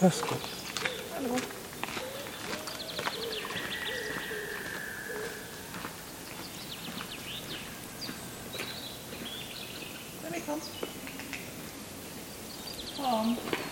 That's good. Let me come. Come.